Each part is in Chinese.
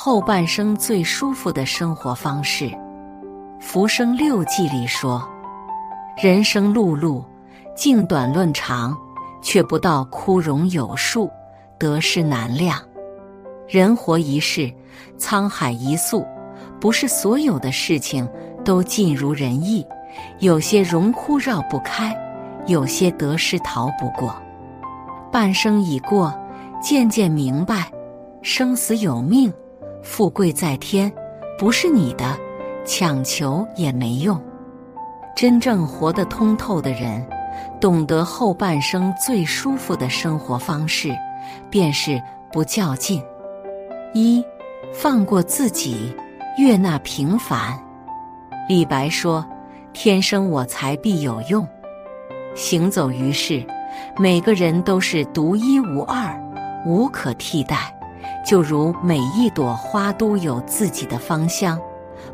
后半生最舒服的生活方式，《浮生六记》里说：“人生碌碌，静短论长，却不到枯荣有数，得失难量。人活一世，沧海一粟，不是所有的事情都尽如人意，有些荣枯绕不开，有些得失逃不过。半生已过，渐渐明白，生死有命。”富贵在天，不是你的，强求也没用。真正活得通透的人，懂得后半生最舒服的生活方式，便是不较劲。一，放过自己，悦纳平凡。李白说：“天生我材必有用。”行走于世，每个人都是独一无二，无可替代。就如每一朵花都有自己的芳香，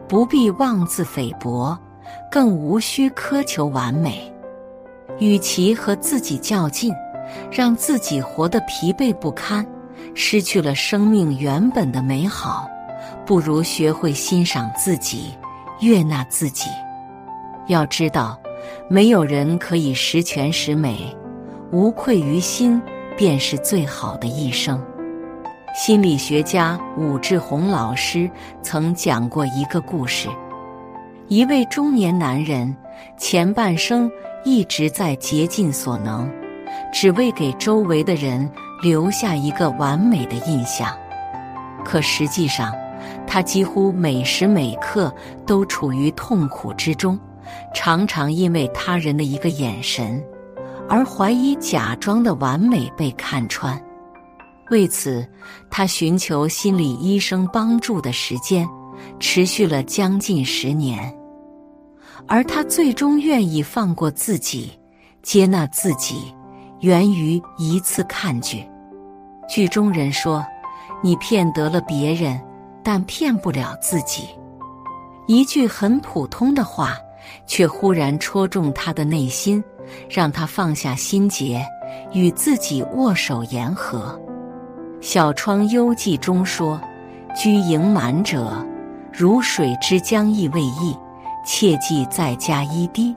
不必妄自菲薄，更无需苛求完美。与其和自己较劲，让自己活得疲惫不堪，失去了生命原本的美好，不如学会欣赏自己，悦纳自己。要知道，没有人可以十全十美，无愧于心，便是最好的一生。心理学家武志红老师曾讲过一个故事：一位中年男人前半生一直在竭尽所能，只为给周围的人留下一个完美的印象。可实际上，他几乎每时每刻都处于痛苦之中，常常因为他人的一个眼神，而怀疑假装的完美被看穿。为此，他寻求心理医生帮助的时间持续了将近十年，而他最终愿意放过自己、接纳自己，源于一次看剧。剧中人说：“你骗得了别人，但骗不了自己。”一句很普通的话，却忽然戳中他的内心，让他放下心结，与自己握手言和。《小窗幽记》中说：“居盈满者，如水之将溢未溢，切记再加一滴。”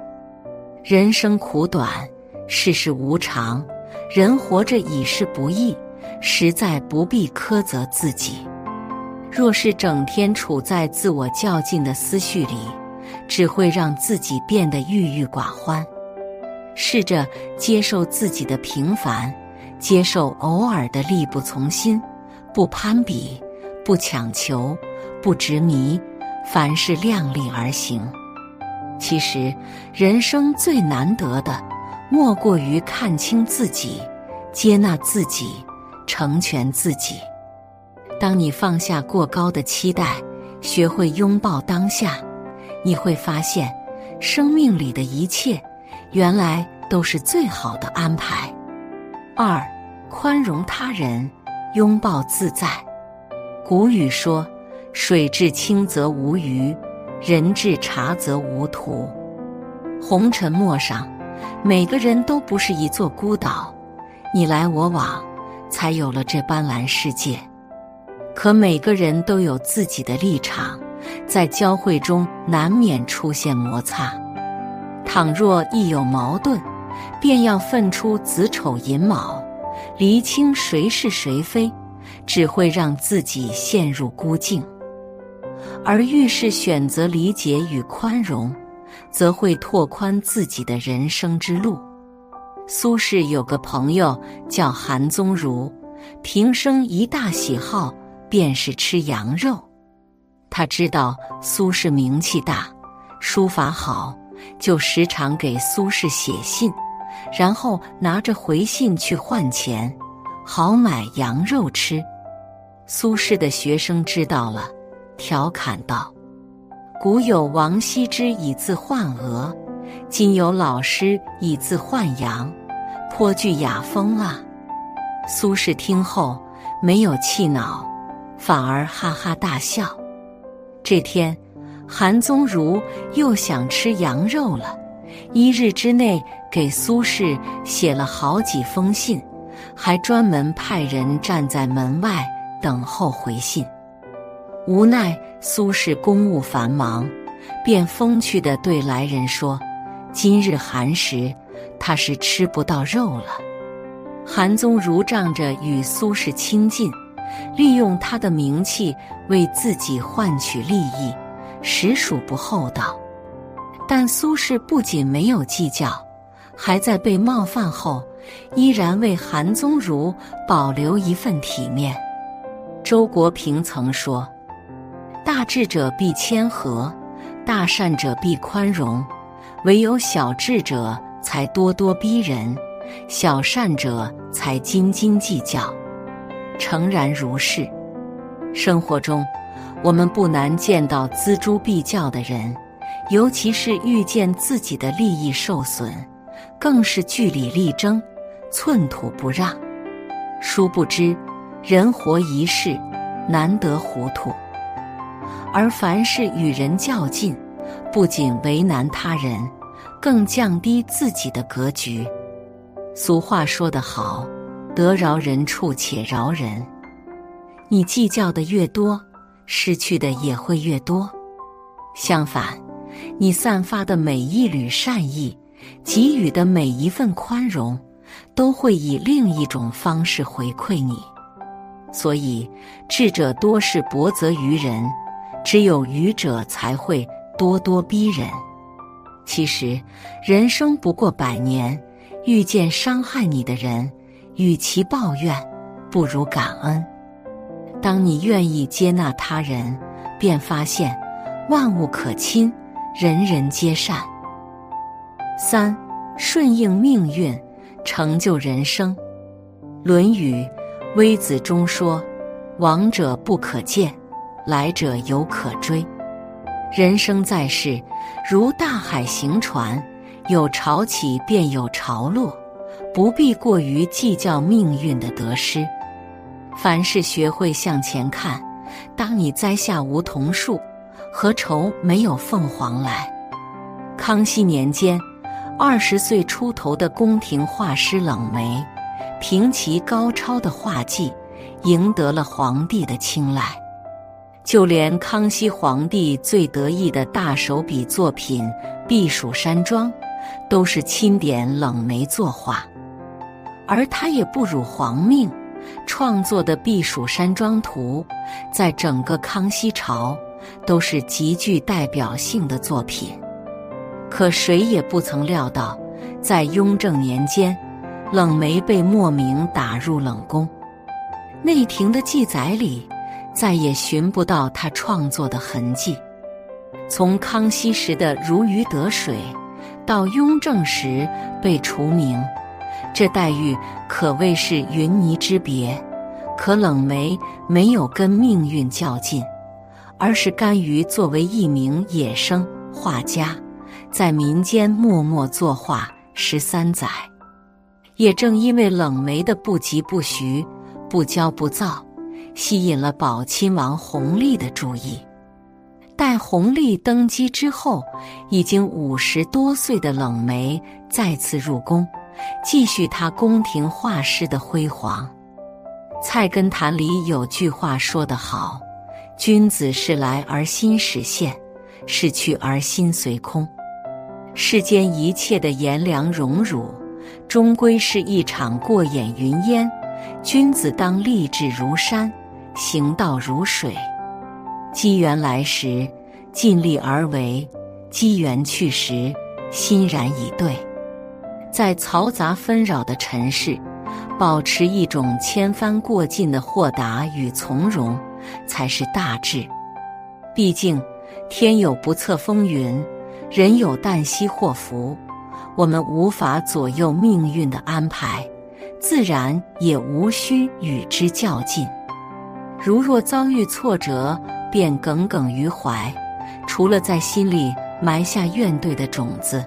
人生苦短，世事无常，人活着已是不易，实在不必苛责自己。若是整天处在自我较劲的思绪里，只会让自己变得郁郁寡欢。试着接受自己的平凡。接受偶尔的力不从心，不攀比，不强求，不执迷，凡事量力而行。其实，人生最难得的，莫过于看清自己，接纳自己，成全自己。当你放下过高的期待，学会拥抱当下，你会发现，生命里的一切，原来都是最好的安排。二，宽容他人，拥抱自在。古语说：“水至清则无鱼，人至察则无徒。”红尘陌上，每个人都不是一座孤岛，你来我往，才有了这斑斓世界。可每个人都有自己的立场，在交汇中难免出现摩擦。倘若一有矛盾，便要分出子丑寅卯，厘清谁是谁非，只会让自己陷入孤境；而遇事选择理解与宽容，则会拓宽自己的人生之路。苏轼有个朋友叫韩宗儒，平生一大喜好便是吃羊肉。他知道苏轼名气大，书法好，就时常给苏轼写信。然后拿着回信去换钱，好买羊肉吃。苏轼的学生知道了，调侃道：“古有王羲之以字换鹅，今有老师以字换羊，颇具雅风啊。”苏轼听后没有气恼，反而哈哈大笑。这天，韩宗儒又想吃羊肉了，一日之内给苏轼写了好几封信，还专门派人站在门外等候回信。无奈苏轼公务繁忙，便风趣地对来人说：“今日寒食，他是吃不到肉了。”韩宗儒仗着与苏轼亲近，利用他的名气为自己换取利益，实属不厚道。但苏轼不仅没有计较，还在被冒犯后，依然为韩宗儒保留一份体面。周国平曾说：“大智者必谦和，大善者必宽容，唯有小智者才咄咄逼人。”小善者才斤斤计较，诚然如是。生活中，我们不难见到锱铢必较的人，尤其是遇见自己的利益受损，更是据理力争，寸土不让。殊不知，人活一世，难得糊涂。而凡是与人较劲，不仅为难他人，更降低自己的格局。俗话说得好，得饶人处且饶人。你计较的越多，失去的也会越多。相反，你散发的每一缕善意，给予的每一份宽容，都会以另一种方式回馈你。所以，智者多是薄责于人，只有愚者才会咄咄逼人。其实，人生不过百年。遇见伤害你的人，与其抱怨，不如感恩。当你愿意接纳他人，便发现万物可亲，人人皆善。三顺应命运，成就人生。《论语·微子》中说：“往者不可见，来者犹可追。”人生在世，如大海行船。有潮起便有潮落，不必过于计较命运的得失。凡事学会向前看。当你栽下梧桐树，何愁没有凤凰来？康熙年间，二十岁出头的宫廷画师冷梅，凭其高超的画技，赢得了皇帝的青睐。就连康熙皇帝最得意的大手笔作品《避暑山庄》。都是钦点冷梅作画，而他也不辱皇命，创作的《避暑山庄图》在整个康熙朝都是极具代表性的作品。可谁也不曾料到，在雍正年间，冷梅被莫名打入冷宫。内廷的记载里，再也寻不到他创作的痕迹。从康熙时的如鱼得水。到雍正时被除名，这待遇可谓是云泥之别。可冷梅没有跟命运较劲，而是甘于作为一名野生画家，在民间默默作画十三载。也正因为冷梅的不疾不徐、不骄不躁，吸引了宝亲王弘历的注意。待弘历登基之后，已经五十多岁的冷梅再次入宫，继续他宫廷画师的辉煌。《菜根谭》里有句话说得好：“君子是来而心始现，是去而心随空。”世间一切的炎凉荣辱，终归是一场过眼云烟。君子当立志如山，行道如水。机缘来时，尽力而为；机缘去时，欣然以对。在嘈杂纷扰的尘世，保持一种千帆过尽的豁达与从容，才是大智。毕竟，天有不测风云，人有旦夕祸福。我们无法左右命运的安排，自然也无需与之较劲。如若遭遇挫折，便耿耿于怀，除了在心里埋下怨怼的种子，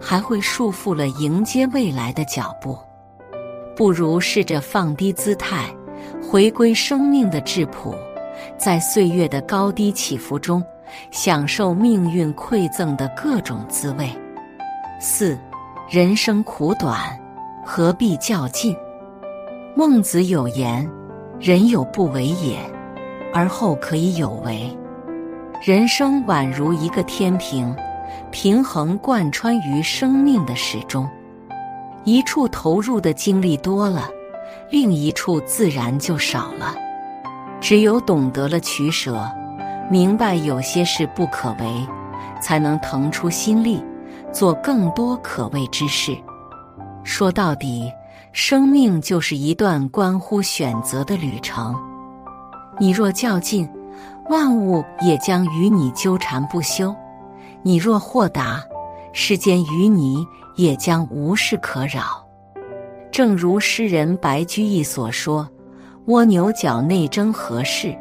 还会束缚了迎接未来的脚步。不如试着放低姿态，回归生命的质朴，在岁月的高低起伏中，享受命运馈赠的各种滋味。四，人生苦短，何必较劲？孟子有言：“人有不为也，而后可以有为。”人生宛如一个天平，平衡贯穿于生命的始终。一处投入的精力多了，另一处自然就少了。只有懂得了取舍，明白有些事不可为，才能腾出心力，做更多可为之事。说到底，生命就是一段关乎选择的旅程。你若较劲，万物也将与你纠缠不休；你若豁达，世间与你也将无事可扰。正如诗人白居易所说：“蜗牛角内争何事？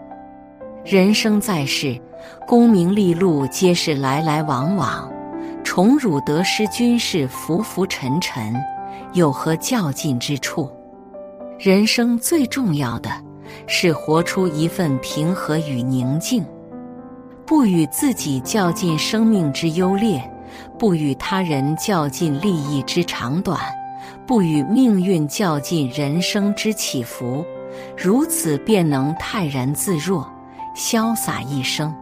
人生在世，功名利禄皆是来来往往，宠辱得失均是浮浮沉沉，有何较劲之处？人生最重要的是活出一份平和与宁静，不与自己较劲生命之优劣。”不与他人较劲利益之长短，不与命运较劲人生之起伏，如此便能泰然自若，潇洒一生。